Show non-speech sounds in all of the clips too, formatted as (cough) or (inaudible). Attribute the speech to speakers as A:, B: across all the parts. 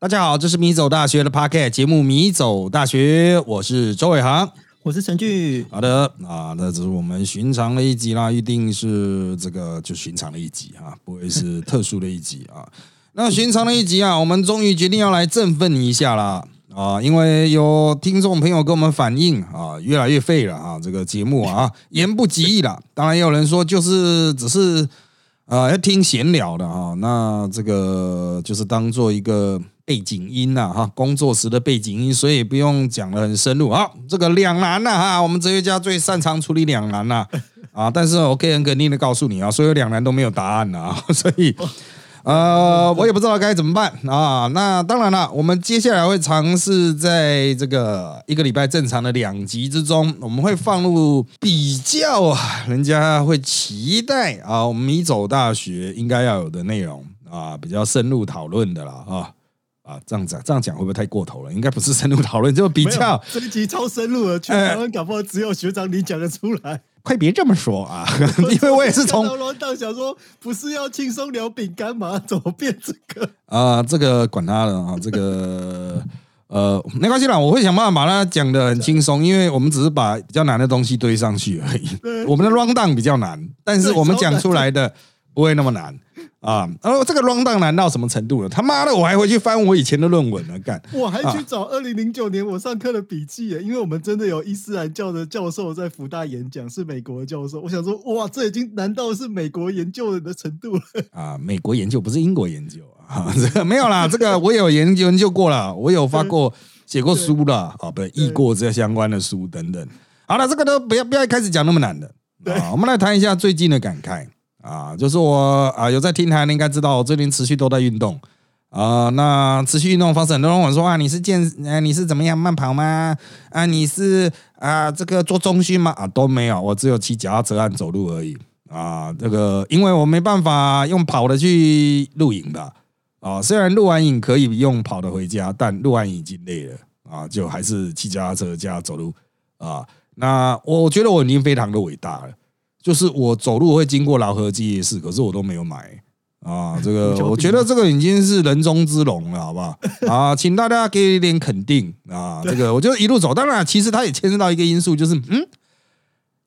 A: 大家好，这是米走大学的 p o c a s t 节目《米走大学》，我是周伟航，
B: 我是陈俊。
A: 好的啊，那这是我们寻常的一集啦，一定是这个就寻常的一集啊，不会是特殊的一集啊。(laughs) 那寻常的一集啊，我们终于决定要来振奋一下啦啊，因为有听众朋友跟我们反映啊，越来越废了啊，这个节目啊，(laughs) 言不及义了。当然也有人说，就是只是啊要听闲聊的啊，那这个就是当做一个。背景音呐，哈，工作时的背景音，所以不用讲的很深入。好，这个两难呐，哈，我们哲学家最擅长处理两难呐，啊，但是我可以很肯定的告诉你啊，所有两难都没有答案呐，(laughs) 所以，呃，我也不知道该怎么办啊。那当然了，我们接下来会尝试在这个一个礼拜正常的两集之中，我们会放入比较啊，人家会期待啊，我们米走大学应该要有的内容啊，比较深入讨论的了啊。啊，这样子这样讲会不会太过头了？应该不是深入讨论，就比较
B: 这一集超深入了，全台湾搞不好只有学长你讲得出来。
A: 快别这么说啊，(laughs) 因为我也是从
B: 想说，不是要轻松聊饼干吗？怎么变这个？
A: 啊，这个管他了啊，这个 (laughs) 呃没关系啦，我会想办法把它讲的很轻松，因为我们只是把比较难的东西堆上去而已。我们的 round down 比较难，但是我们讲出来的不会那么难。啊，然后这个 round down 难到什么程度了？他妈的，我还回去翻我以前的论文呢，干！(laughs)
B: 我还去找二零零九年我上课的笔记耶，因为我们真的有伊斯兰教的教授在福大演讲，是美国的教授。我想说，哇，这已经难道是美国研究人的程度了？
A: 啊，美国研究不是英国研究啊，(laughs) 这个没有啦，这个我有研究研究过了，我有发过写过书了啊，不译过这相关的书等等。好了，这个都不要不要开始讲那么难的啊，我们来谈一下最近的感慨。啊，就是我啊，有在听台的应该知道，我最近持续都在运动啊。那持续运动方式，很多人问说啊，你是健，呃，你是怎么样慢跑吗？啊，你是啊，这个做中训吗？啊，都没有，我只有骑脚踏车和走路而已啊。这个，因为我没办法用跑的去录影的啊。虽然录完影可以用跑的回家，但录完影已经累了啊，就还是骑脚踏车加走路啊。那我觉得我已经非常的伟大了。就是我走路会经过劳合记夜市，可是我都没有买啊。(laughs) 这个我觉得这个已经是人中之龙了，好不好？(laughs) 啊，请大家给一点肯定啊。这个我就一路走，当然其实它也牵涉到一个因素，就是嗯，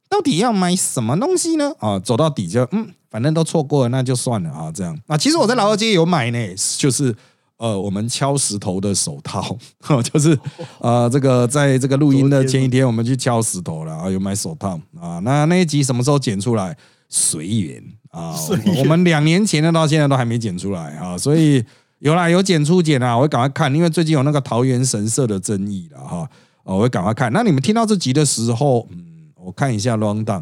A: 到底要买什么东西呢？啊，走到底就嗯，反正都错过了，那就算了啊。这样啊，其实我在劳合街有买呢，就是。呃，我们敲石头的手套，(laughs) 就是呃，这个在这个录音的前一天，我们去敲石头了啊，有买手套啊。那那一集什么时候剪出来？随缘啊，我们两年前的到现在都还没剪出来啊，所以有啦，有剪出剪啦，我会赶快看，因为最近有那个桃园神社的争议了哈，我会赶快看。那你们听到这集的时候，嗯，我看一下 round down，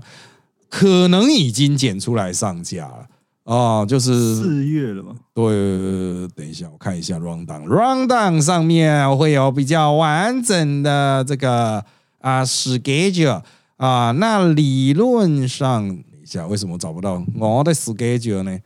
A: 可能已经剪出来上架了。哦，就是
B: 四月了吗？
A: 对，等一下我看一下 rundown，rundown 上面会有比较完整的这个啊 schedule 啊。那理论上，等一下为什么找不到我的 schedule 呢？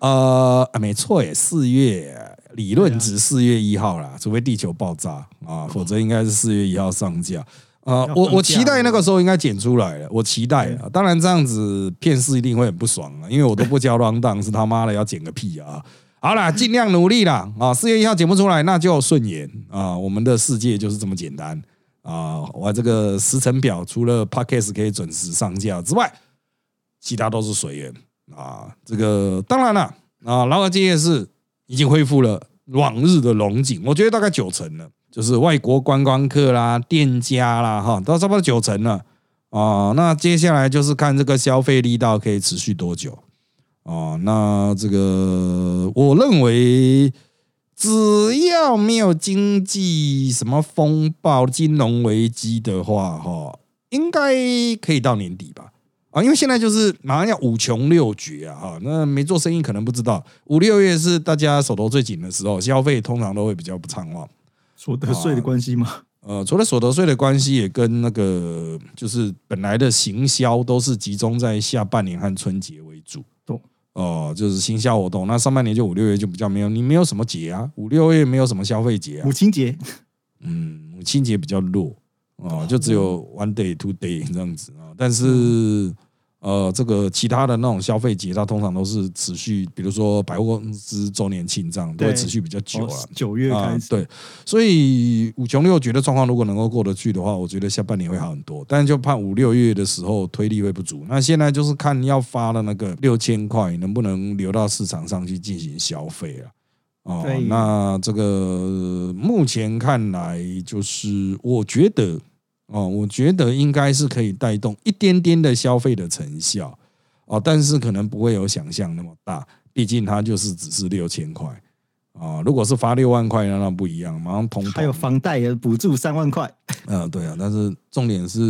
A: 呃，没错耶，四月理论值四月一号啦，除非地球爆炸啊，否则应该是四月一号上架。啊，我我期待那个时候应该剪出来了，我期待啊。当然这样子片师一定会很不爽啊，因为我都不交 round down，是他妈的要剪个屁啊！好啦，尽量努力啦。啊！四月一号剪不出来，那就顺延啊。我们的世界就是这么简单啊！我这个时程表除了 podcast 可以准时上架之外，其他都是随缘啊。这个当然了啊，劳尔街夜市已经恢复了往日的龙井，我觉得大概九成了。就是外国观光客啦、店家啦，哈，都差不多九成了啊。那接下来就是看这个消费力道可以持续多久啊。那这个我认为，只要没有经济什么风暴、金融危机的话，哈，应该可以到年底吧。啊，因为现在就是马上要五穷六绝啊，哈。那没做生意可能不知道，五六月是大家手头最紧的时候，消费通常都会比较不畅旺。
B: 所得税的关系吗？
A: 呃，除了所得税的关系，也跟那个就是本来的行销都是集中在下半年和春节为主。哦，就是行销活动。那上半年就五六月就比较没有，你没有什么节啊，五六月没有什么消费节啊。
B: 母亲节，
A: 嗯，母亲节比较弱哦，就只有 one day two day 这样子啊。但是呃，这个其他的那种消费节，它通常都是持续，比如说百货公司周年庆这样，都会持续比较久
B: 哦
A: 啊。
B: 九月
A: 啊
B: 开，始，
A: 对，所以五穷六绝的状况如果能够过得去的话，我觉得下半年会好很多。但就怕五六月的时候推力会不足。那现在就是看要发的那个六千块能不能流到市场上去进行消费啊。哦，那这个目前看来，就是我觉得哦，我觉得应该是可以带动一点点的消费的成效哦，但是可能不会有想象那么大，毕竟它就是只是六千块啊。如果是发六万块，那那不一样，马上通。
B: 还有房贷也补助三万块，
A: 嗯，对啊，但是重点是，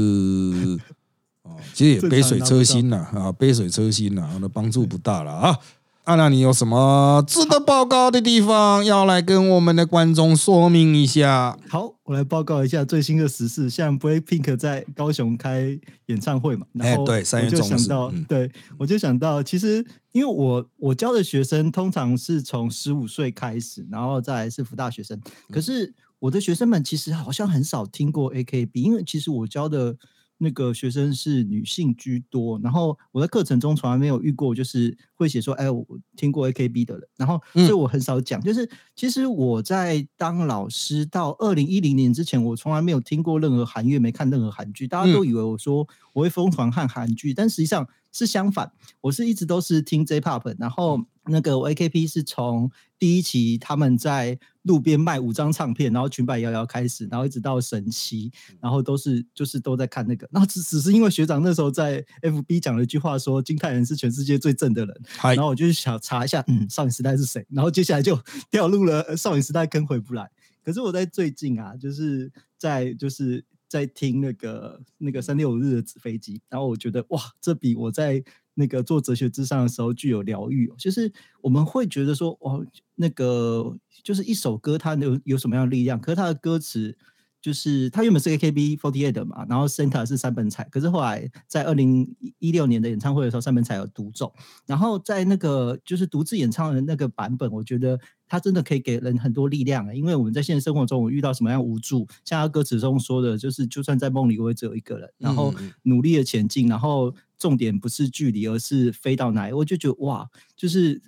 A: 哦，其实也杯水车薪呐，啊，杯水车薪呐，那帮助不大了啊。啊，那你有什么值得报告的地方要来跟我们的观众说明一下？
B: 好，我来报告一下最新的时事。像 Blackpink 在高雄开演唱会嘛，然后
A: 哎对三月
B: 我就
A: 中是
B: 想到，
A: 嗯
B: 对我就想到，其实因为我我教的学生通常是从十五岁开始，然后再来是福大学生，
A: 嗯
B: 可是我的学生们其实好像很少听过 AKB，因为其实我教的。那个学生是女性居多，然后我在课程中从来没有遇过，就是会写说，哎，我听过 AKB 的人，然后
A: 嗯
B: 所以我很少讲。就是其实我在当老师到二零一零年之前，我从来没有听过任何韩乐，没看任何韩剧，大家都以为我说我会疯狂看韩剧，但实际上是相反，我是一直都是听 J-pop，然后那个我 AKP 是从第一期他们在路边卖五张唱片，然后裙摆摇摇开始，然后一直到神七，然后都是就是都在看那个，那只只是因为学长那时候在 FB 讲了一句话说金泰人是全世界最正的人，
A: 嗨
B: 然后我就想查一下，嗯，少女时代是谁，然后接下来就 (laughs) 掉入了呃少女时代坑回不来。可是我在最近啊，就是在就是在听那个那个三六五日的纸飞机，然后我觉得哇，这比我在那个做哲学之上的时候具有疗愈、哦。就是我们会觉得说，哦，那个就是一首歌它有有什么样的力量，可是它的歌词。就是他原本是 AKB48 的嘛，然后 Senta 是三本彩，可是后来在二零一六年的演唱会的时候，三本彩有独奏，然后在那个就是独自演唱的那个版本，我觉得他真的可以给人很多力量啊。因为我们在现实生活中，我遇到什么样无助，像他歌词中说的，就是就算在梦里，我也只有一个人，然后努力的前进，然后重点不是距离，而是飞到哪里。我就觉得哇，就是。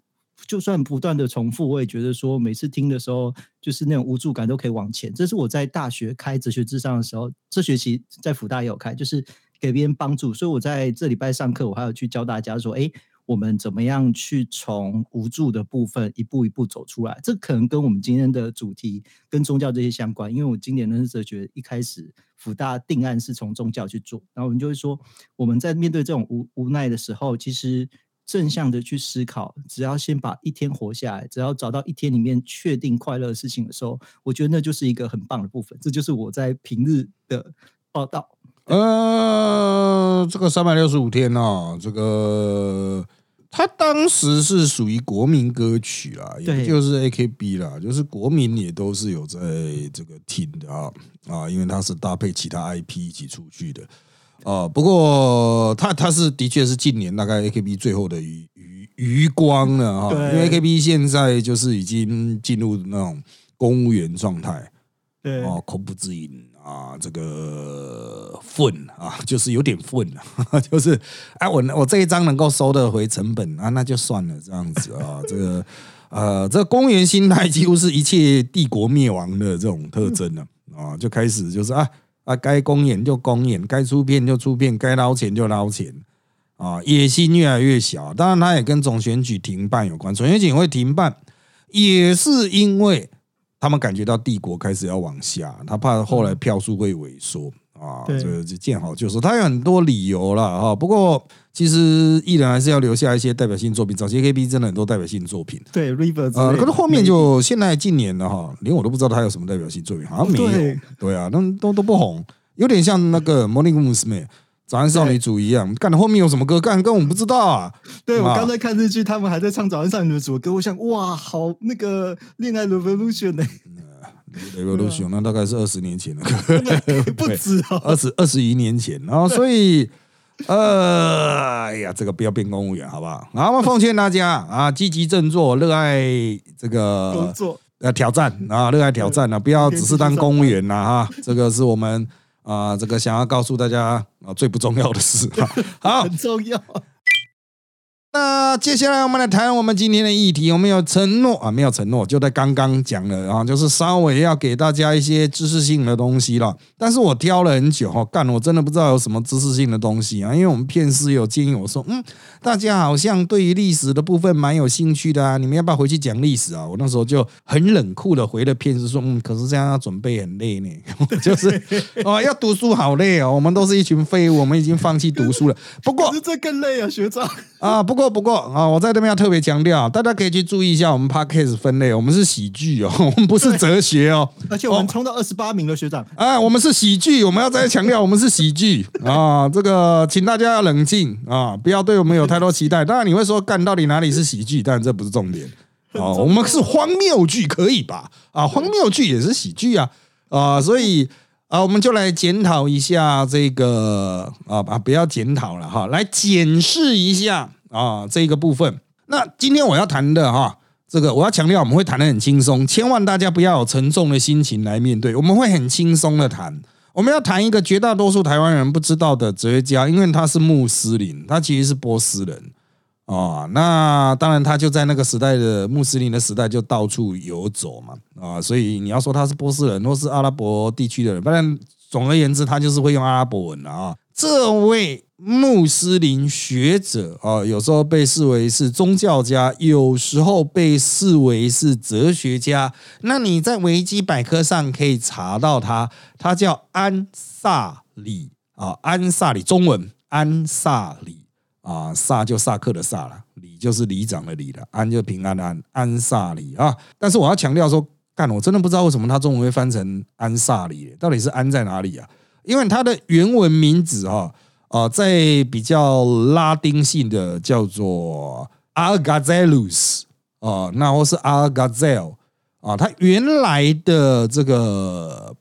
B: 就算不断的重复，我也觉得说每次听的时候，就是那种无助感都可以往前。这是我在大学开哲学智上的时候，这学期在福大也有开，就是给别人帮助。所以我在这礼拜上课，我还有去教大家说，哎，我们怎么样去从无助的部分一步一步走出来？这可能跟我们今天的主题跟宗教这些相关，因为我今年认识哲学一开始福大定案是从宗教去做，然后我们就会说，我们在面对这种无无奈的时候，其实。正向的去思考，只要先把一天活下来，只要找到一天里面确定快乐的事情的时候，我觉得那就是一个很棒的部分。这就是我在平日的报道。
A: 呃，这个三百六十五天哦，这个它当时是属于国民歌曲啦，也
B: 对
A: 就是 AKB 啦，就是国民也都是有在这个听的啊啊，因为它是搭配其他 IP 一起出去的。啊，不过他他是的确是近年大概 AKB 最后的余余余光了哈，因
B: 对
A: 为 AKB 现在就是已经进入那种公务员状态
B: 对，
A: 哦，口不自饮啊，这个愤啊，(laughs) 就是有点愤啊，(laughs) 就是哎，我我这一张能够收得回成本啊，那就算了这样子啊，(laughs) 这个呃，这个公务员心态几乎是一切帝国灭亡的这种特征了啊，就开始就是啊。啊，该公演就公演，该出片就出片，该捞钱就捞钱，啊，野心越来越小。当然，他也跟总选举停办有关。总选举会停办，也是因为他们感觉到帝国开始要往下，他怕后来票数会萎缩啊。
B: 对
A: 这个就见好就收，他有很多理由了哈。不过，其实艺人还是要留下一些代表性作品。早期 K B 真的很多代表性作品。
B: 对 River 之
A: 呃，
B: 类的
A: 可是后面就现在近年了哈，连我都不知道他有什么代表性作品，好像没有。
B: 对
A: 对啊，那都都不红，有点像那个 Morning Musume 早安少女组一样。干后面有什么歌干，根本不知道啊。
B: 对我
A: 啊
B: 刚才看日剧，他们还在唱《早安少女组》的歌，我想哇，好那个恋爱 revolution 呢、
A: Revolution 那大概是二十年前了，(laughs)
B: 不止哦。
A: 二十二十一年前，然后所以。呃，哎呀，这个不要变公务员，好不好？然后奉劝大家啊，积极振作，热爱这个
B: 工作
A: 呃挑战啊，热爱挑战啊，不要只是当公务员呐哈，这个是我们啊，这个想要告诉大家啊最不重要的事。好，
B: 很重要。
A: 那接下来我们来谈我们今天的议题。我们有承诺啊，没有承诺，就在刚刚讲了啊，就是稍微要给大家一些知识性的东西了。但是我挑了很久哈，干我真的不知道有什么知识性的东西啊。因为我们片师有建议我说，嗯，大家好像对于历史的部分蛮有兴趣的啊，你们要不要回去讲历史啊？我那时候就很冷酷的回了片师说，嗯，可是这样要准备很累呢，(laughs) 就是哦，要读书好累哦。我们都是一群废物，我们已经放弃读书了。不过
B: 这更累啊，学长
A: 啊，不过。不过啊，我在这边要特别强调，大家可以去注意一下我们 podcast 分类，我们是喜剧哦，(laughs) 我们不是哲学哦，
B: 而且我们冲到二十八名了，学长。
A: 哎，我们是喜剧，我们要再强调，我们是喜剧啊，这个请大家要冷静啊，不要对我们有太多期待。当然你会说，干到底哪里是喜剧？但这不是重点哦，我们是荒谬剧，可以吧？啊，荒谬剧也是喜剧啊啊，所以。啊，我们就来检讨一下这个啊啊，不要检讨了哈，来检视一下啊这个部分。那今天我要谈的哈，这个我要强调，我们会谈的很轻松，千万大家不要有沉重的心情来面对，我们会很轻松的谈。我们要谈一个绝大多数台湾人不知道的哲学家，因为他是穆斯林，他其实是波斯人。啊，那当然，他就在那个时代的穆斯林的时代就到处游走嘛，啊，所以你要说他是波斯人或是阿拉伯地区的人，反正总而言之，他就是会用阿拉伯文的啊。这位穆斯林学者啊，有时候被视为是宗教家，有时候被视为是哲学家。那你在维基百科上可以查到他，他叫安萨里啊，安萨里，中文安萨里。啊，萨就萨克的萨了，里就是里长的里了，安就平安的安，安萨里啊。但是我要强调说，干，我真的不知道为什么他中文会翻成安萨里，到底是安在哪里啊？因为它的原文名字哈，啊，在比较拉丁性的叫做阿嘎塞鲁斯啊，那或是阿嘎塞尔啊，它原来的这个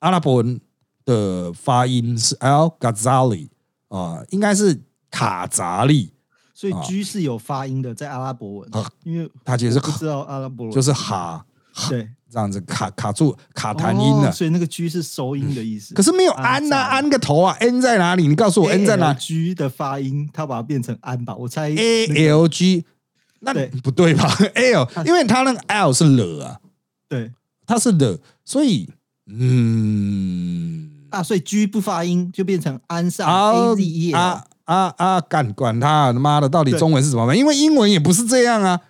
A: 阿拉伯文的发音是 Al Ghazali 啊，应该是。卡扎利，
B: 所以 G 是有发音的，在阿拉伯文，因为
A: 它其实是
B: 不知道阿拉伯文，
A: 就是哈，
B: 对，
A: 这样子卡卡住卡痰音的，
B: 所以那个 G 是收音的意思。
A: 可是没有安呐，安个头啊，N 在哪里？你告诉我 N 在哪
B: ？G 的发音，它把它变成安吧，我猜
A: A L G，那不对吧？(laughs) L，因为它那个 L 是了啊，
B: 对，
A: 它是的，所以嗯，
B: 啊，所以 G 不发音就变成安上 A Z E 啊。
A: 啊啊！干管他，他妈的，到底中文是什么？因为英文也不是这样啊。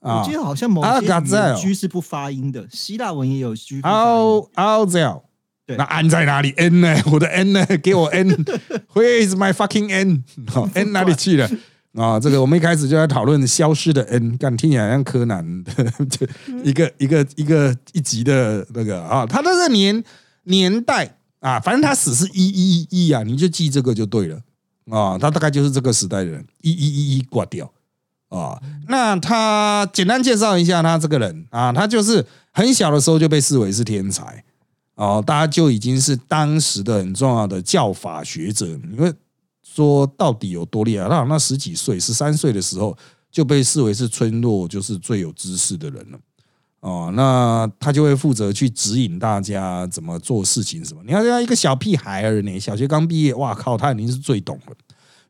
B: 我记得好像某些 G 是不发音的，希腊文也有 G。
A: Al Al Zel，那 N 在哪里？N 呢？(laughs) 我的 N 呢？给我 N，Where (laughs) is my fucking N？N (laughs) 哪里去了？啊，这个我们一开始就在讨论消失的 N，干听起来像柯南的一个一个一个一集的那个啊，他的这年年代啊，反正他死是一一一啊，你就记这个就对了。啊，他大概就是这个时代的人，一一一一挂掉啊。那他简单介绍一下他这个人啊，他就是很小的时候就被视为是天才哦，大家就已经是当时的很重要的教法学者。你会说到底有多厉害？他好像十几岁，十三岁的时候就被视为是村落就是最有知识的人了。哦，那他就会负责去指引大家怎么做事情，什么？你看，像一个小屁孩儿呢，小学刚毕业，哇靠，他肯定是最懂的，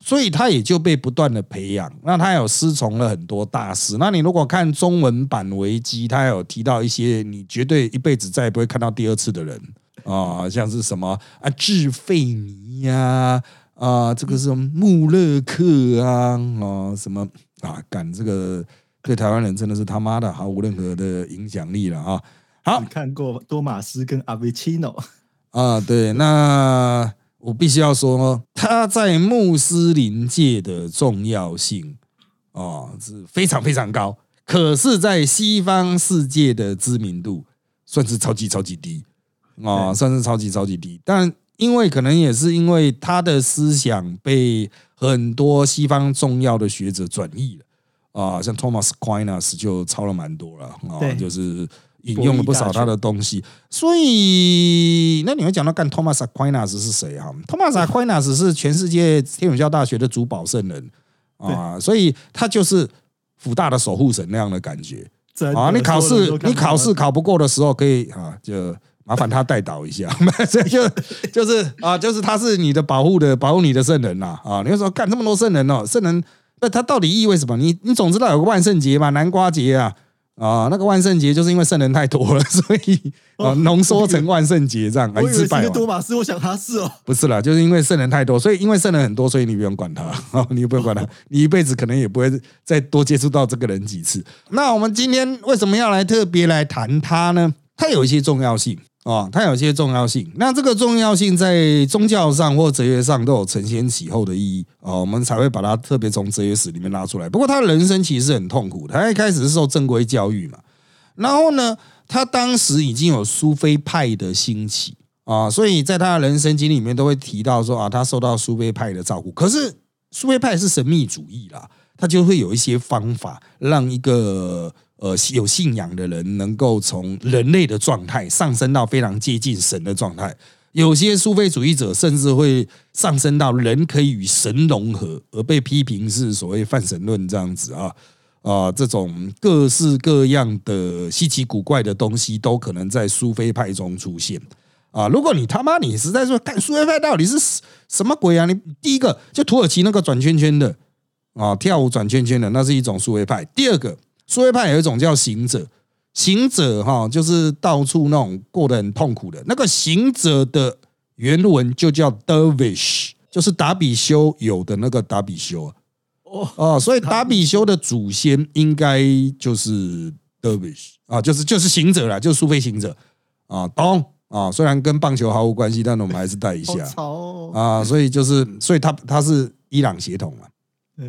A: 所以他也就被不断的培养。那他有师从了很多大师。那你如果看中文版维基，他有提到一些你绝对一辈子再也不会看到第二次的人啊，像是什么啊，智费尼呀，啊，这个是穆勒克啊，啊，什么啊，干这个。对台湾人真的是他妈的毫无任何的影响力了啊！好，
B: 看过多马斯跟阿维奇诺
A: 啊，对，那我必须要说，他在穆斯林界的重要性啊是非常非常高，可是，在西方世界的知名度算是超级超级低啊，算是超级超级低。但因为可能也是因为他的思想被很多西方重要的学者转译了。啊，像 Thomas Aquinas 就抄了蛮多了啊，就是引用了不少他的东西。所以，那你会讲到干 Thomas Aquinas 是谁啊？Thomas Aquinas 是全世界天主教大学的主保圣人啊，所以他就是福大的守护神那样的感觉啊。你考试你考试考不过的时候，可以啊，就麻烦他代导一下，(laughs) 这就就是啊，就是他是你的保护的保护你的圣人呐啊！你说干这么多圣人哦，圣人那他到底意味什么？你你总知道有个万圣节嘛，南瓜节啊啊，那个万圣节就是因为圣人太多了，(laughs) 所以啊浓缩成万圣节这样，
B: 我以为个多马斯，我想他是哦，
A: 不是啦，就是因为圣人太多，所以因为圣人很多，所以你不用管他啊，(laughs) 你不用管他，你一辈子可能也不会再多接触到这个人几次。那我们今天为什么要来特别来谈他呢？他有一些重要性。哦，它有些重要性，那这个重要性在宗教上或哲学上都有承先启后的意义哦，我们才会把它特别从哲学史里面拉出来。不过他的人生其实是很痛苦，他一开始是受正规教育嘛，然后呢，他当时已经有苏菲派的兴起啊，所以在他的人生经历里面都会提到说啊，他受到苏菲派的照顾。可是苏菲派是神秘主义啦，他就会有一些方法让一个。呃，有信仰的人能够从人类的状态上升到非常接近神的状态。有些苏菲主义者甚至会上升到人可以与神融合，而被批评是所谓泛神论这样子啊啊，这种各式各样的稀奇古怪的东西都可能在苏菲派中出现啊。如果你他妈你实在说，看苏菲派到底是什么鬼啊？你第一个就土耳其那个转圈圈的啊，跳舞转圈圈的，那是一种苏菲派。第二个。苏维派有一种叫行者，行者哈，就是到处那种过得很痛苦的那个行者的原文就叫 dervish，就是达比修有的那个达比修哦哦，所以达比修。的祖先应该就是 dervish 啊，就是就是行者啦，就是苏菲行者。啊，懂？啊？虽然跟棒球毫无关系，但我们还是带一下。啊，所以就是所以他他是伊朗血统嘛。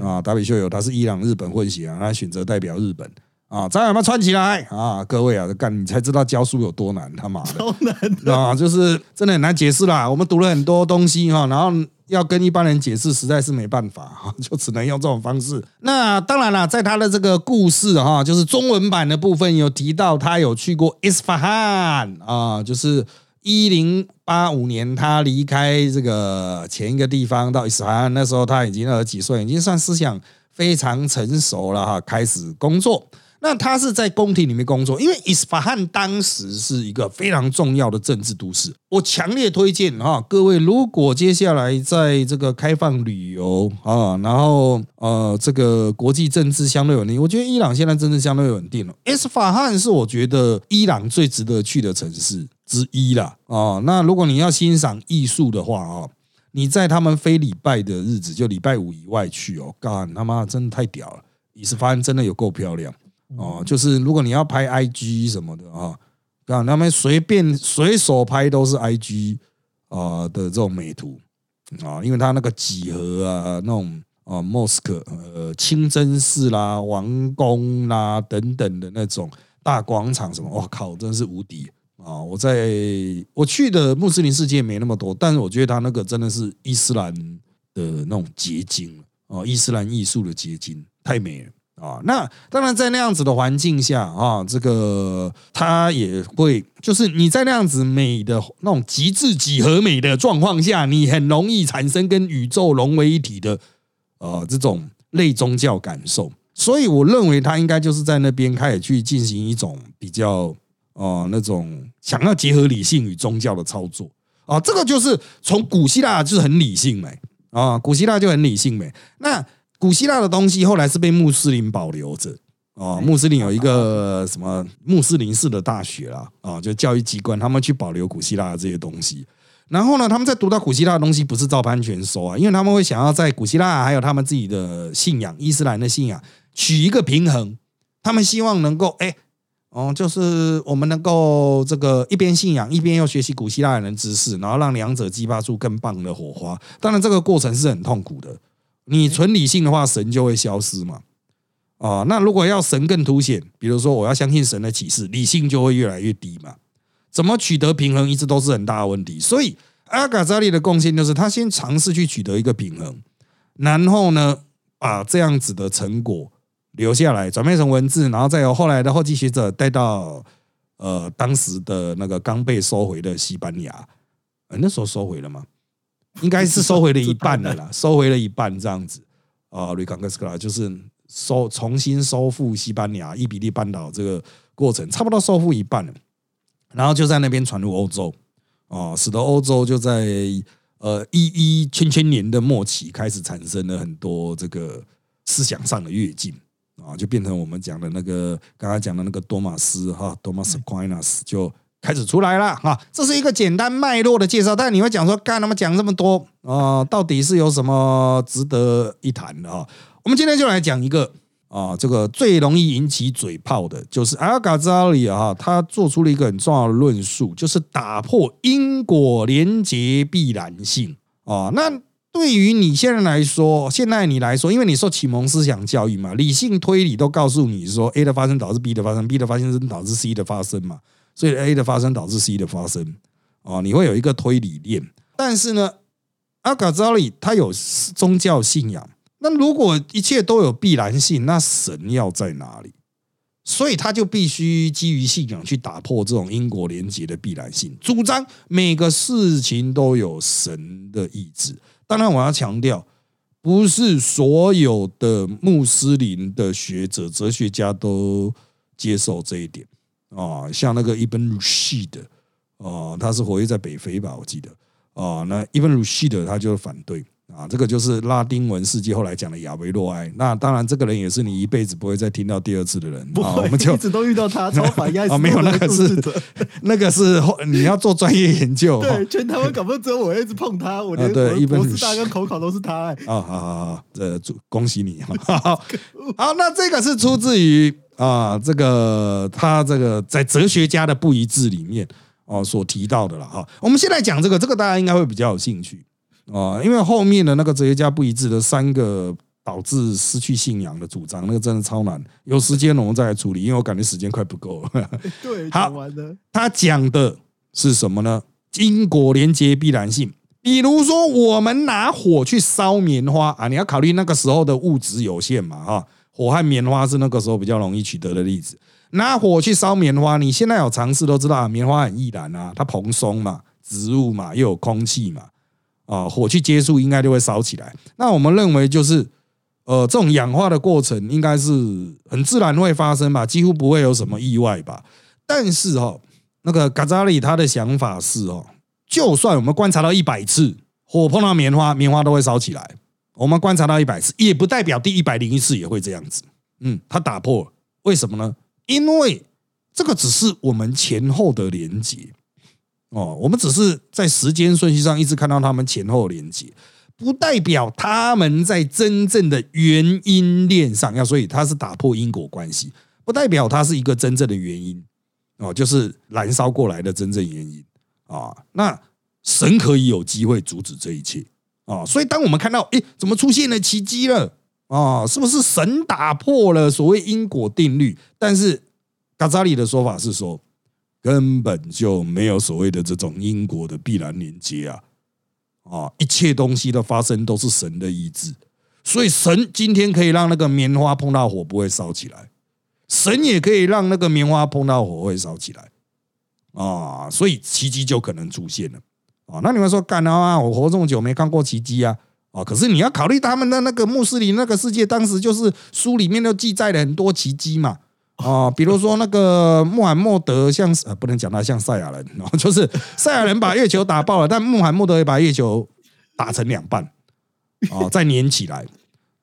A: 啊，达比秀友他是伊朗日本混血啊，他选择代表日本啊，再有没有串起来啊？各位啊，干你才知道教书有多难，他妈的，
B: 超难
A: 啊！就是真的很难解释啦。我们读了很多东西哈，然后要跟一般人解释，实在是没办法哈，就只能用这种方式。那当然了，在他的这个故事哈，就是中文版的部分有提到，他有去过伊斯法罕啊，就是。一零八五年，他离开这个前一个地方到伊斯兰，那时候他已经二十几岁，已经算思想非常成熟了哈，开始工作。那他是在宫廷里面工作，因为伊斯法罕当时是一个非常重要的政治都市。我强烈推荐哈，各位如果接下来在这个开放旅游啊，然后呃，这个国际政治相对稳定，我觉得伊朗现在政治相对稳定了。伊斯法罕是我觉得伊朗最值得去的城市。之一啦，哦，那如果你要欣赏艺术的话啊，你在他们非礼拜的日子，就礼拜五以外去哦，干他妈真的太屌了！你是发现真的有够漂亮哦，就是如果你要拍 IG 什么的啊，干他们随便随手拍都是 IG 啊的这种美图啊，因为他那个几何啊，那种啊莫斯科呃清真寺啦、王宫啦等等的那种大广场什么，我靠，真的是无敌！啊，我在我去的穆斯林世界没那么多，但是我觉得他那个真的是伊斯兰的那种结晶啊，伊斯兰艺术的结晶，太美了啊！那当然在那样子的环境下啊，这个他也会就是你在那样子美的那种极致几何美的状况下，你很容易产生跟宇宙融为一体的呃这种类宗教感受，所以我认为他应该就是在那边开始去进行一种比较。哦，那种想要结合理性与宗教的操作啊，这个就是从古希腊就是很理性美啊，古希腊就很理性美。那古希腊的东西后来是被穆斯林保留着啊，穆斯林有一个什么穆斯林式的大学啦啊，就教育机关，他们去保留古希腊的这些东西。然后呢，他们在读到古希腊的东西，不是照搬全收啊，因为他们会想要在古希腊还有他们自己的信仰伊斯兰的信仰取一个平衡，他们希望能够哎。哦，就是我们能够这个一边信仰一边又学习古希腊人知识，然后让两者激发出更棒的火花。当然，这个过程是很痛苦的。你纯理性的话，神就会消失嘛。啊，那如果要神更凸显，比如说我要相信神的启示，理性就会越来越低嘛。怎么取得平衡，一直都是很大的问题。所以阿卡扎利的贡献就是他先尝试去取得一个平衡，然后呢，把这样子的成果。留下来，转变成文字，然后再由后来的后继学者带到呃当时的那个刚被收回的西班牙，呃那时候收回了吗？应该是收回了一半的啦，(laughs) 收回了一半这样子啊。瑞康格斯克拉就是收重新收复西班牙伊比利半岛这个过程，差不多收复一半了。然后就在那边传入欧洲，哦，使得欧洲就在呃一一千千年的末期开始产生了很多这个思想上的跃进啊，就变成我们讲的那个刚刚讲的那个多马斯哈，多马斯 Aquinas 就开始出来了哈。这是一个简单脉络的介绍，但你会讲说，干他妈讲这么多啊，到底是有什么值得一谈的啊？我们今天就来讲一个。啊，这个最容易引起嘴炮的就是阿尔嘎扎里啊，他做出了一个很重要的论述，就是打破因果连结必然性啊。那对于你现在来说，现在你来说，因为你受启蒙思想教育嘛，理性推理都告诉你说 A 的发生导致 B 的发生，B 的发生导致 C 的发生嘛，所以 A 的发生导致 C 的发生哦，你会有一个推理链。但是呢，阿卡扎里他有宗教信仰。那如果一切都有必然性，那神要在哪里？所以他就必须基于信仰去打破这种因果连结的必然性，主张每个事情都有神的意志。当然，我要强调，不是所有的穆斯林的学者、哲学家都接受这一点啊。像那个伊本鲁西的啊，他是活跃在北非吧？我记得啊，那伊本鲁西的他就反对。啊，这个就是拉丁文世界后来讲的亚维洛埃。那当然，这个人也是你一辈子不会再听到第二次的人。
B: 啊，我们就一直都遇到他，超反亚。(laughs)
A: 啊，没有那个是 (laughs) 那个是你要做专业研究。
B: 对，全台湾搞不好只有我一直碰他，我连博士大跟口考都是他。哎，
A: 啊，好好好，这祝恭喜你。(laughs) 好，好，那这个是出自于啊，这个他这个在哲学家的不一致里面哦所提到的了哈。我们先来讲这个，这个大家应该会比较有兴趣。哦，因为后面的那个哲学家不一致的三个导致失去信仰的主张，那个真的超难。有时间我们再来处理，因为我感觉时间快不够
B: 了。(laughs) 对，
A: 好。他讲的是什么呢？因果连接必然性。比如说，我们拿火去烧棉花啊，你要考虑那个时候的物质有限嘛，哈。火和棉花是那个时候比较容易取得的例子。拿火去烧棉花，你现在有尝试都知道，棉花很易燃啊，它蓬松嘛，植物嘛，又有空气嘛。啊，火去接触应该就会烧起来。那我们认为就是，呃，这种氧化的过程应该是很自然会发生吧，几乎不会有什么意外吧。但是哈，那个嘎扎里他的想法是哦，就算我们观察到一百次火碰到棉花，棉花都会烧起来。我们观察到一百次，也不代表第一百零一次也会这样子。嗯，他打破了，为什么呢？因为这个只是我们前后的连接。哦，我们只是在时间顺序上一直看到他们前后连接，不代表他们在真正的原因链上要，所以它是打破因果关系，不代表它是一个真正的原因哦，就是燃烧过来的真正原因啊。那神可以有机会阻止这一切啊，所以当我们看到，哎，怎么出现了奇迹了啊？是不是神打破了所谓因果定律？但是嘎扎里的说法是说。根本就没有所谓的这种因果的必然连接啊！啊，一切东西的发生都是神的意志，所以神今天可以让那个棉花碰到火不会烧起来，神也可以让那个棉花碰到火会烧起来啊！所以奇迹就可能出现了啊！那你们说干啊？我活这么久没看过奇迹啊！啊，可是你要考虑他们的那个穆斯林那个世界，当时就是书里面都记载了很多奇迹嘛。啊，比如说那个穆罕默德像呃，不能讲他像赛亚人，然后 (laughs) 就是赛亚人把月球打爆了，但穆罕默德也把月球打成两半，啊，(laughs) 再粘起来，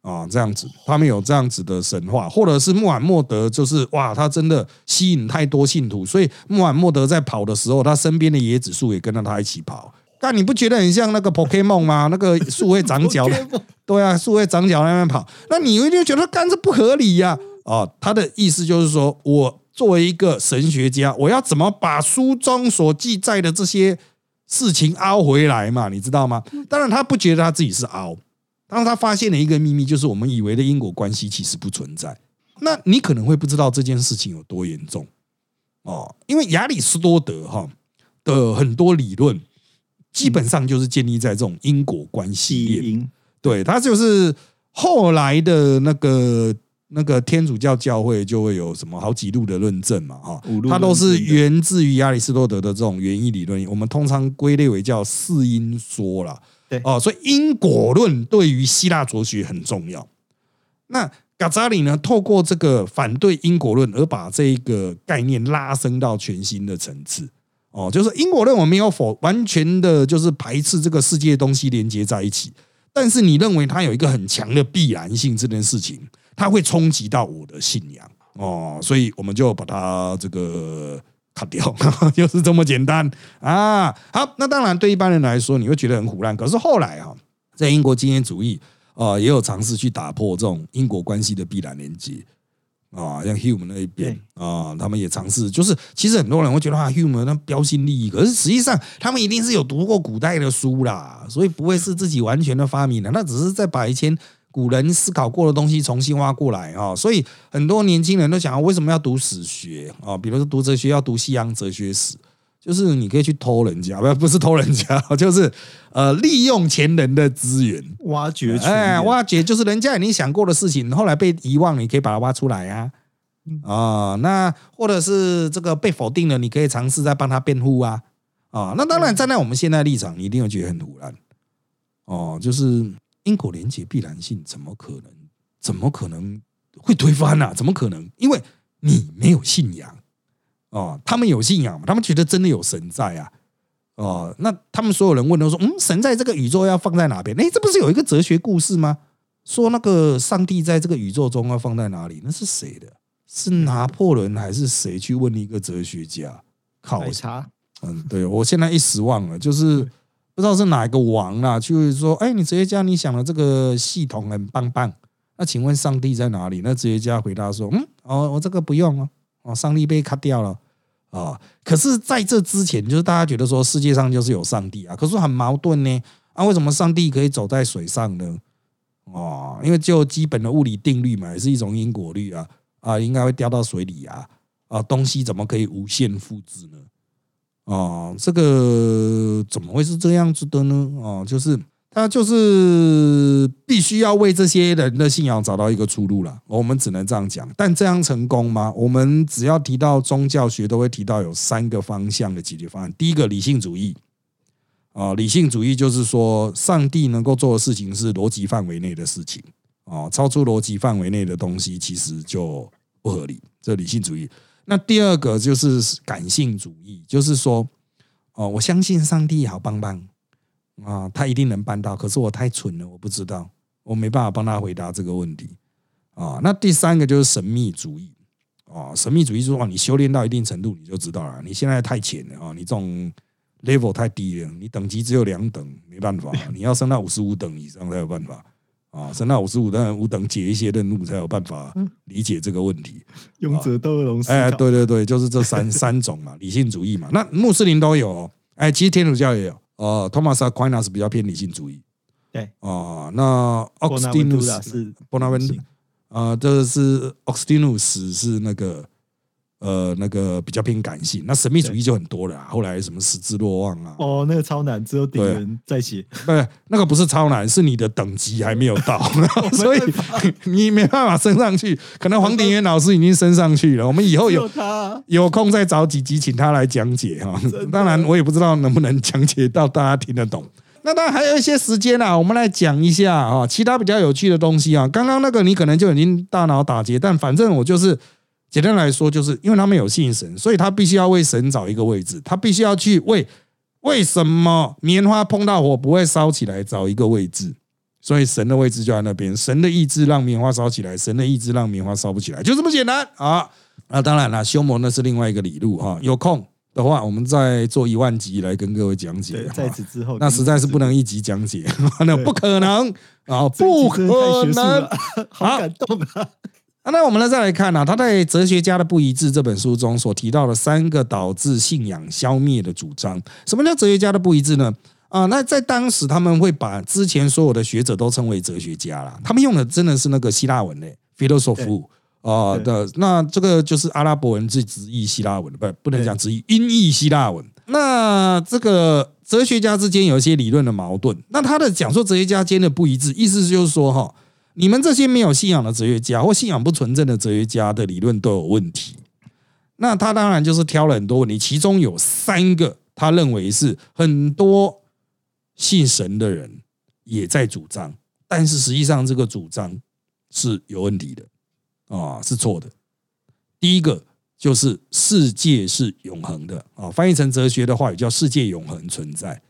A: 啊，这样子，他们有这样子的神话，或者是穆罕默德就是哇，他真的吸引太多信徒，所以穆罕默德在跑的时候，他身边的椰子树也跟着他一起跑。但你不觉得很像那个 Pokemon 吗？(laughs) 那个树会长脚的，对啊，树会长脚那边跑，那你一定觉得干这不合理呀。啊，他的意思就是说，我作为一个神学家，我要怎么把书中所记载的这些事情凹回来嘛？你知道吗？当然，他不觉得他自己是凹，当他发现了一个秘密，就是我们以为的因果关系其实不存在。那你可能会不知道这件事情有多严重哦，因为亚里士多德哈的很多理论，基本上就是建立在这种因果关系链。对他就是后来的那个。那个天主教教会就会有什么好几路的论证嘛，哈，它都是源自于亚里士多德的这种原因理论，我们通常归类为叫四因说啦。
B: 对。
A: 哦，所以因果论对于希腊哲学很重要。那嘎扎里呢，透过这个反对因果论，而把这一个概念拉升到全新的层次。哦，就是因果论我没有否完全的，就是排斥这个世界东西连接在一起，但是你认为它有一个很强的必然性这件事情，它会冲击到我的信仰哦，所以我们就把它这个。砍掉，(laughs) 就是这么简单啊！好，那当然对一般人来说，你会觉得很胡乱。可是后来啊，在英国经验主义啊，也有尝试去打破这种因果关系的必然连接啊，像 Hume 那一边啊，他们也尝试。就是其实很多人会觉得啊，Hume 那标新立异，可是实际上他们一定是有读过古代的书啦，所以不会是自己完全的发明的，那只是在把一些。古人思考过的东西重新挖过来啊，所以很多年轻人都想，为什么要读史学？啊？比如说读哲学要读西洋哲学史，就是你可以去偷人家，不 (laughs) 不是偷人家，(laughs) 就是呃利用前人的资源，
B: 挖掘，
A: 哎，挖掘就是人家已经想过的事情，后来被遗忘，你可以把它挖出来啊。啊，那或者是这个被否定了，你可以尝试再帮他辩护啊。啊，那当然站在我们现在立场，你一定会觉得很突然。哦，就是。因果连结必然性怎么可能？怎么可能会推翻呢？(laughs) 怎么可能？因为你没有信仰哦，他们有信仰嘛？他们觉得真的有神在啊！哦，那他们所有人问都说：“嗯，神在这个宇宙要放在哪边？”哎，这不是有一个哲学故事吗？说那个上帝在这个宇宙中要放在哪里？那是谁的？是拿破仑还是谁去问一个哲学家？
B: 考察？
A: 嗯，对我现在一时忘了，就是。不知道是哪一个王啊，就是说，哎，你哲学家，你想的这个系统很棒棒。那请问上帝在哪里？那哲学家回答说，嗯，哦，我这个不用哦，哦，上帝被卡掉了啊。可是在这之前，就是大家觉得说世界上就是有上帝啊，可是很矛盾呢。啊，为什么上帝可以走在水上呢？哦，因为就基本的物理定律嘛，也是一种因果律啊，啊，应该会掉到水里啊，啊，东西怎么可以无限复制呢？哦，这个怎么会是这样子的呢？哦，就是他就是必须要为这些人的信仰找到一个出路了。我们只能这样讲，但这样成功吗？我们只要提到宗教学，都会提到有三个方向的解决方案。第一个，理性主义啊，理性主义就是说，上帝能够做的事情是逻辑范围内的事情啊，超出逻辑范围内的东西其实就不合理。这理性主义。那第二个就是感性主义，就是说，哦，我相信上帝好棒棒啊，他一定能办到。可是我太蠢了，我不知道，我没办法帮他回答这个问题啊。那第三个就是神秘主义啊，神秘主义就是说，你修炼到一定程度，你就知道了。你现在太浅了啊，你这种 level 太低了，你等级只有两等，没办法，你要升到五十五等以上才有办法。啊，三到五十五等五等解一些任务才有办法理解这个问题。
B: 勇者斗龙，
A: 哎，对对对，就是这三 (laughs) 三种嘛，理性主义嘛。那穆斯林都有，哎，其实天主教也有。呃，托马斯阿奎纳是比较偏理性主义。
B: 对，
A: 啊，那奥斯丁努斯
B: 是
A: 波纳温，啊，这是奥斯丁努斯是那个。呃，那个比较偏感性，那神秘主义就很多了。后来什么十字落望啊？
B: 哦，那个超难，只有顶人在写。
A: 不是，那个不是超难，是你的等级还没有到，(laughs) (laughs) 所以你没办法升上去。可能黄鼎元老师已经升上去了。我们以后有有空再找几集，请他来讲解哈。当然，我也不知道能不能讲解到大家听得懂。那当然还有一些时间啊，我们来讲一下啊，其他比较有趣的东西啊。刚刚那个你可能就已经大脑打结，但反正我就是。简单来说，就是因为他们有信神，所以他必须要为神找一个位置，他必须要去为为什么棉花碰到火不会烧起来找一个位置，所以神的位置就在那边，神的意志让棉花烧起来，神的意志让棉花烧不起来，就这么简单啊！那当然了，修魔那是另外一个理路哈。有空的话，我们再做一万集来跟各位讲解。
B: 在此之后，(laughs)
A: 那实在是不能一集讲解，(laughs) 那 (laughs) 不可能啊，不可能，
B: 好感动啊！
A: 那我们呢再来看啊，他在《哲学家的不一致》这本书中所提到的三个导致信仰消灭的主张。什么叫哲学家的不一致呢？啊，那在当时他们会把之前所有的学者都称为哲学家了。他们用的真的是那个希腊文嘞，philosoph 啊的。那这个就是阿拉伯文字直译希腊文，不不能讲直译音译希腊文。那这个哲学家之间有一些理论的矛盾。那他的讲说哲学家间的不一致，意思就是说哈。你们这些没有信仰的哲学家或信仰不纯正的哲学家的理论都有问题。那他当然就是挑了很多问题，其中有三个他认为是很多信神的人也在主张，但是实际上这个主张是有问题的啊，是错的。第一个就是世界是永恒的啊，翻译成哲学的话语叫世界永恒存在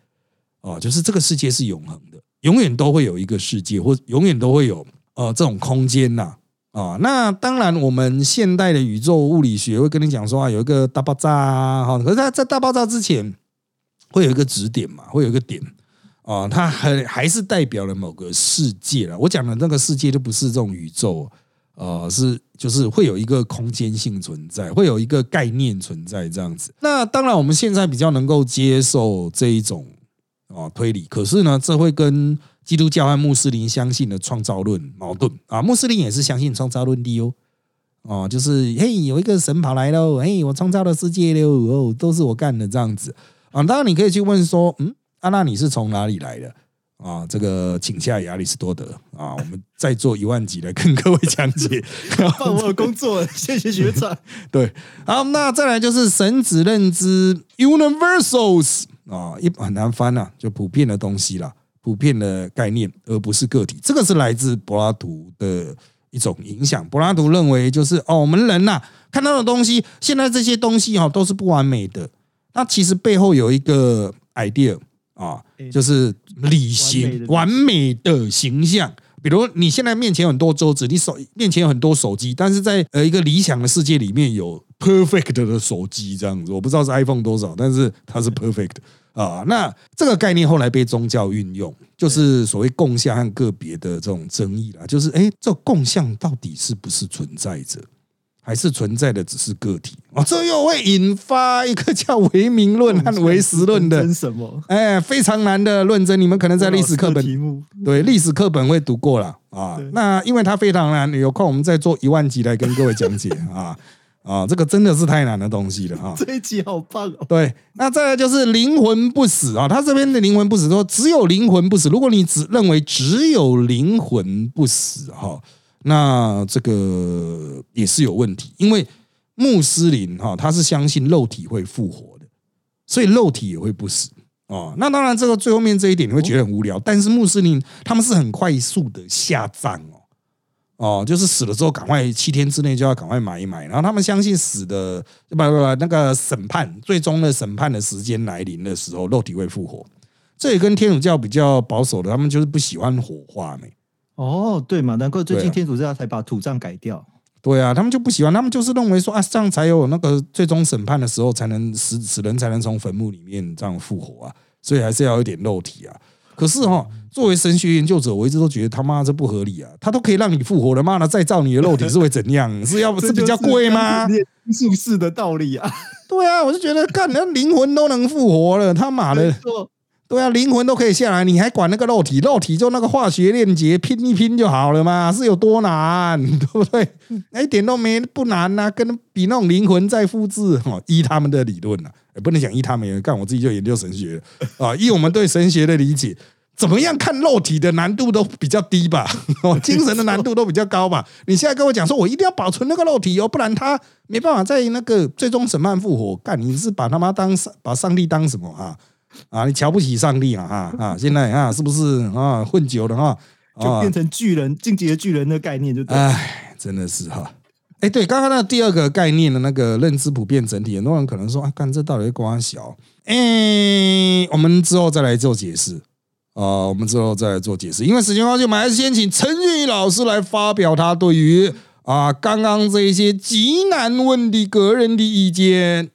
A: 啊，就是这个世界是永恒的，永远都会有一个世界，或永远都会有呃这种空间呐啊。那当然，我们现代的宇宙物理学会跟你讲说啊，有一个大爆炸啊，哈，可是它在大爆炸之前会有一个指点嘛，会有一个点。啊，它还还是代表了某个世界了。我讲的那个世界就不是这种宇宙，呃，是就是会有一个空间性存在，会有一个概念存在这样子。那当然，我们现在比较能够接受这一种啊推理，可是呢，这会跟基督教和穆斯林相信的创造论矛盾啊。穆斯林也是相信创造论的哦，哦，就是嘿，有一个神跑来了，嘿，我创造了世界了，哦，都是我干的这样子啊。当然，你可以去问说，嗯。啊，那你是从哪里来的啊？这个请下亚里士多德啊，我们再做一万集来跟各位讲解。(laughs)
B: 放我有工作，谢谢学长。(laughs)
A: 对，好，那再来就是神子认知 universals 啊，一很难翻呐，就普遍的东西啦，普遍的概念，而不是个体。这个是来自柏拉图的一种影响。柏拉图认为，就是哦，我们人呐，看到的东西，现在这些东西哈，都是不完美的。那其实背后有一个 idea。啊，就是理性完美的形象。比如你现在面前有很多桌子，你手面前有很多手机，但是在呃一个理想的世界里面有 perfect 的手机这样子。我不知道是 iPhone 多少，但是它是 perfect 啊。那这个概念后来被宗教运用，就是所谓共相和个别的这种争议啦。就是哎，这共相到底是不是存在着？还是存在的只是个体哦，这又会引发一个叫唯名论和唯实论的
B: 什么？
A: 哎，非常难的论争。你们可能在历史课本
B: 题目
A: 对历史课本会读过了啊。那因为它非常难，有空我们再做一万集来跟各位讲解 (laughs) 啊啊，这个真的是太难的东西了哈。
B: 这一集好棒哦。
A: 对，那再来就是灵魂不死啊。他这边的灵魂不死说只有灵魂不死。如果你只认为只有灵魂不死哈。那这个也是有问题，因为穆斯林哈他是相信肉体会复活的，所以肉体也会不死哦。那当然，这个最后面这一点你会觉得很无聊，但是穆斯林他们是很快速的下葬哦哦，就是死了之后赶快七天之内就要赶快埋一埋，然后他们相信死的不不不那个审判最终的审判的时间来临的时候，肉体会复活。这也跟天主教比较保守的，他们就是不喜欢火化没。
B: 哦，对嘛，难怪最近天主教才把土葬改掉。
A: 对啊，他们就不喜欢，他们就是认为说啊，这样才有那个最终审判的时候，才能死死人才能从坟墓里面这样复活啊，所以还是要有点肉体啊。可是哈，作为神学研究者，我一直都觉得他妈这不合理啊，他都可以让你复活了，妈的再造你的肉体是会怎样？(laughs) 是要是比较贵吗？
B: 术士的道理啊。
A: 对啊，我就觉得，干那灵魂都能复活了，他妈的。对啊，灵魂都可以下来，你还管那个肉体？肉体就那个化学链接拼一拼就好了嘛，是有多难，(laughs) 对不对？那一点都没不难呐，跟比那种灵魂再复制哦，依他们的理论呐，也不能讲依他们，干我自己就研究神学啊，(laughs) 依我们对神学的理解，怎么样看肉体的难度都比较低吧，(laughs) 哦，精神的难度都比较高吧。你现在跟我讲说我一定要保存那个肉体哦，不然他没办法在那个最终审判复活，干你是把他妈当把上帝当什么啊？啊，你瞧不起上帝啊！哈 (laughs) 啊，现在啊，是不是啊？混久了哈，
B: 就变成巨人、晋级的巨人的概念，就
A: 哎，真的是哈。哎，对，刚刚那第二个概念的那个认知普遍整体，很多人可能说啊，看这到底是光小。哎，我们之后再来做解释啊，我们之后再来做解释，因为时间关系，我们还是先请陈俊宇老师来发表他对于啊刚刚这一些极难问的个人的意见。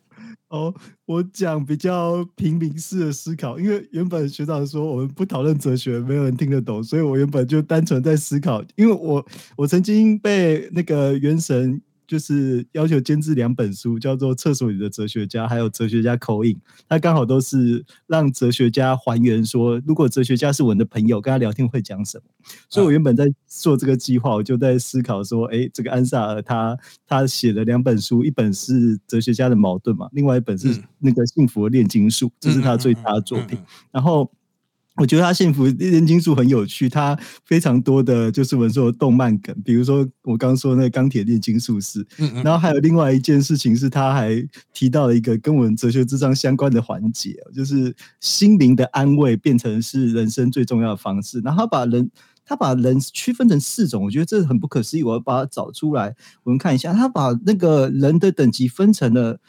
B: 哦。我讲比较平民式的思考，因为原本学长说我们不讨论哲学，没有人听得懂，所以我原本就单纯在思考。因为我我曾经被那个元神。就是要求监制两本书，叫做《厕所里的哲学家》还有《哲学家口音》，他刚好都是让哲学家还原说，如果哲学家是我的朋友，跟他聊天会讲什么。所以我原本在做这个计划，我就在思考说，哎，这个安萨尔他他写了两本书，一本是哲学家的矛盾嘛，另外一本是那个幸福的炼金术，这是他最大的作品。然后。我觉得他幸福炼金术很有趣，他非常多的就是我们说动漫梗，比如说我刚说那个钢铁炼金术士，然后还有另外一件事情是，他还提到了一个跟我们哲学智商相关的环节，就是心灵的安慰变成是人生最重要的方式，然后他把人。他把人区分成四种，我觉得这很不可思议。我要把它找出来，我们看一下，他把那个人的等级分成了。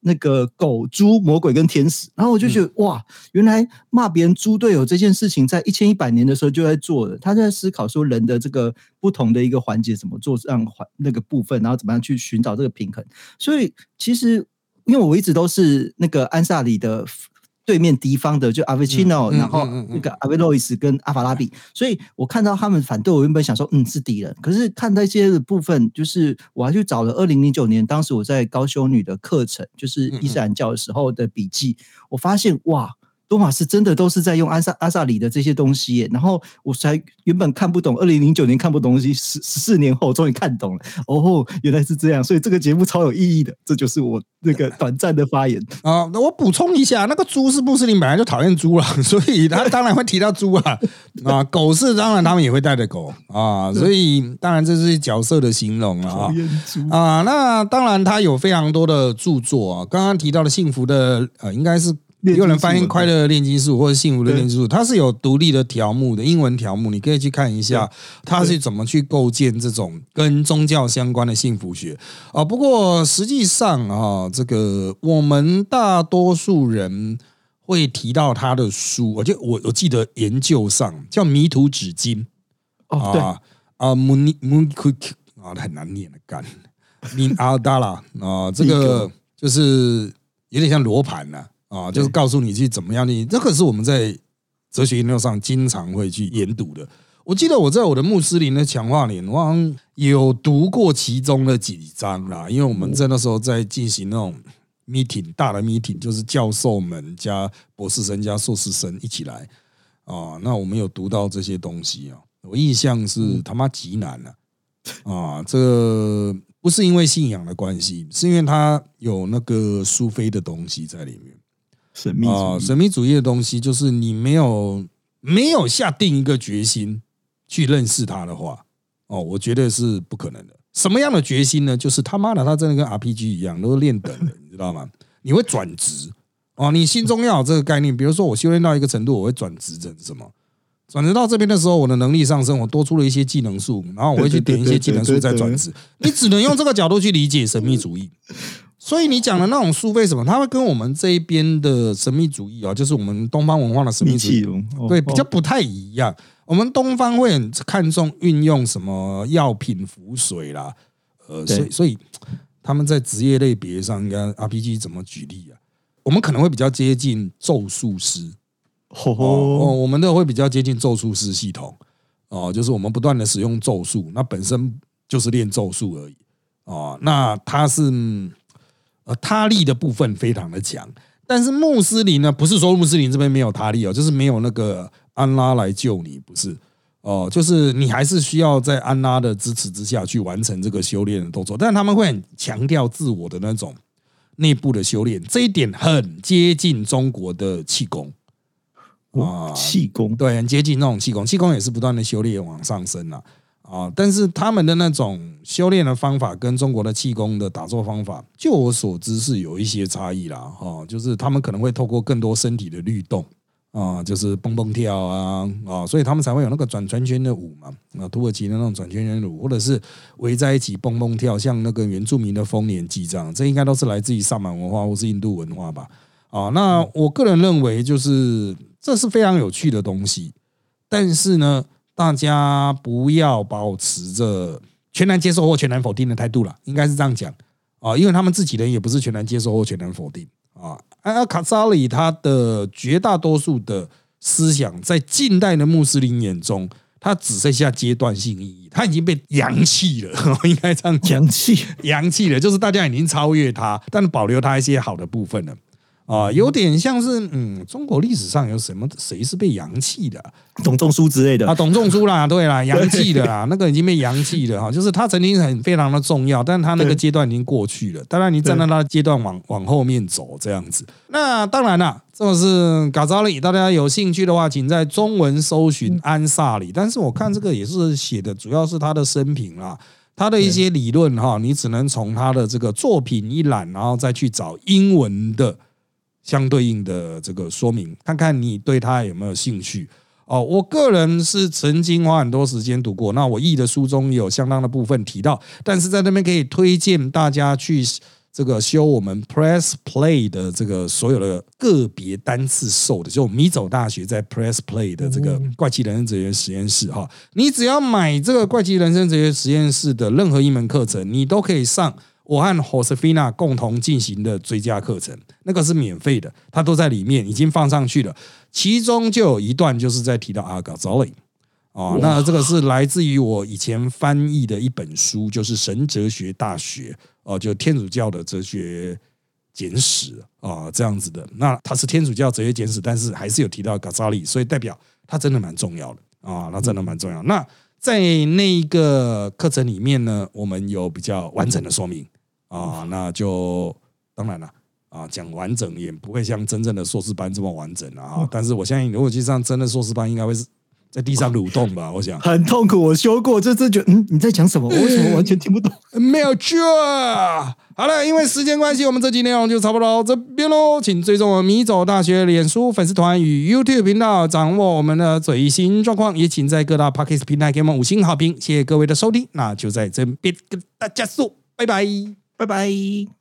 B: 那个狗、猪、魔鬼跟天使，然后我就觉得哇，原来骂别人猪队友这件事情，在一千一百年的时候就在做了。他在思考说人的这个不同的一个环节怎么做，让环那个部分，然后怎么样去寻找这个平衡。所以其实，因为我一直都是那个安萨里的。对面敌方的就阿维奇诺，然后那个阿维洛伊斯跟阿法拉比，所以我看到他们反对我，原本想说嗯是敌人，可是看那些的部分，就是我还去找了二零零九年当时我在高修女的课程，就是伊斯兰教的时候的笔记，我发现哇。多马斯真的都是在用阿萨阿萨里的这些东西，然后我才原本看不懂，二零零九年看不懂东西，十十四年后终于看懂了。哦，原来是这样，所以这个节目超有意义的。这就是我那个短暂的发言
A: 啊。那我补充一下，那个猪是穆斯林本来就讨厌猪了，(laughs) 所以他当然会提到猪啊。啊，狗是当然他们也会带着狗啊，所以当然这是角色的形容了啊。啊，那当然他有非常多的著作啊，刚刚提到的幸福的呃，应该是。有人翻译《快乐炼金术》或者《幸福的炼金术》，它是有独立的条目的英文条目，你可以去看一下，它是怎么去构建这种跟宗教相关的幸福学啊。不过实际上啊，这个我们大多数人会提到他的书，我就我我记得研究上叫《迷途纸巾》啊，Moon Moon Quick 啊，很难念的干 (laughs) Min Aldala 啊，这个就是有点像罗盘呐。啊，就是告诉你去怎么样你这个是我们在哲学研究上经常会去研读的。我记得我在我的穆斯林的强化里，我好像有读过其中的几章啦。因为我们在那时候在进行那种 meeting，大的 meeting，就是教授们加博士生加硕士生一起来啊。那我们有读到这些东西啊，我印象是他妈极难了啊。这不是因为信仰的关系，是因为他有那个苏菲的东西在里面。
B: 神秘啊，
A: 神秘主义的东西，就是你没有没有下定一个决心去认识他的话，哦，我觉得是不可能的。什么样的决心呢？就是他妈的，他真的跟 RPG 一样，都是练等的，你知道吗？(laughs) 你会转职哦，你心中要有这个概念。比如说，我修炼到一个程度，我会转职成什么？转职到这边的时候，我的能力上升，我多出了一些技能数，然后我会去点一些技能数再转职。你只能用这个角度去理解神秘主义。所以你讲的那种苏菲什么，它会跟我们这一边的神秘主义啊，就是我们东方文化的神秘主义，对，比较不太一样。我们东方会很看重运用什么药品、符水啦，呃，所以所以他们在职业类别上，应该 RPG 怎么举例啊？我们可能会比较接近咒术师，哦，我们的会比较接近咒术师系统哦，就是我们不断的使用咒术，那本身就是练咒术而已哦，那它是。呃，他力的部分非常的强，但是穆斯林呢，不是说穆斯林这边没有他力哦，就是没有那个安拉来救你，不是。哦，就是你还是需要在安拉的支持之下去完成这个修炼的动作，但是他们会很强调自我的那种内部的修炼，这一点很接近中国的气功。
B: 啊，气功。
A: 对，很接近那种气功，气功也是不断的修炼往上升啊。啊，但是他们的那种修炼的方法跟中国的气功的打坐方法，就我所知是有一些差异啦。哈，就是他们可能会透过更多身体的律动啊，就是蹦蹦跳啊啊，所以他们才会有那个转圈圈的舞嘛。啊，土耳其的那种转圈圈舞，或者是围在一起蹦蹦跳，像那个原住民的丰年祭这样，这应该都是来自于萨满文化或是印度文化吧。啊，那我个人认为，就是这是非常有趣的东西，但是呢。大家不要保持着全然接受或全然否定的态度了，应该是这样讲啊，因为他们自己人也不是全然接受或全然否定啊。阿卡扎里他的绝大多数的思想，在近代的穆斯林眼中，他只剩下阶段性意义，他已经被洋气了，(laughs) 应该这样
B: 洋气
A: 洋气了，就是大家已经超越他，但保留他一些好的部分了。啊，有点像是嗯，中国历史上有什么谁是被洋气的？
B: 董仲舒之类的
A: 啊，董仲舒啦，(laughs) 对啦，洋气的啦，那个已经被洋气的哈，就是他曾经很非常的重要，但是他那个阶段已经过去了。当然，你站在他的阶段往往后面走这样子。那当然了，这是嘎扎里，大家有兴趣的话，请在中文搜寻安萨里。但是我看这个也是写的主要是他的生平啦，他的一些理论哈，你只能从他的这个作品一览，然后再去找英文的。相对应的这个说明，看看你对他有没有兴趣哦，我个人是曾经花很多时间读过，那我译的书中有相当的部分提到，但是在那边可以推荐大家去这个修我们 Press Play 的这个所有的个别单次售的，就米走大学在 Press Play 的这个怪奇人生哲学实验室哈，你只要买这个怪奇人生哲学实验室的任何一门课程，你都可以上。我和 Josefina 共同进行的追加课程，那个是免费的，它都在里面已经放上去了。其中就有一段就是在提到阿嘎扎里啊，那这个是来自于我以前翻译的一本书，就是《神哲学大学》哦，就天主教的哲学简史啊，这样子的。那它是天主教哲学简史，但是还是有提到嘎扎里，所以代表它真的蛮重要的啊，那真的蛮重要。那在那一个课程里面呢，我们有比较完整的说明。啊，那就当然了啊，讲完整也不会像真正的硕士班这么完整了啊。但是我相信，如果去上真的硕士班，应该会是在地上蠕动吧？我想
B: 很痛苦，我修过，这这觉得嗯，你在讲什么？我为什么完全听不懂？(laughs)
A: 没有错。好了，因为时间关系，我们这集内容就差不多到这边喽。请追踪我们米走大学脸书粉丝团与 YouTube 频道，掌握我们的最新状况。也请在各大 Podcast 平台给我们五星好评。谢谢各位的收听，那就在这边跟大家说拜拜。
B: 拜拜。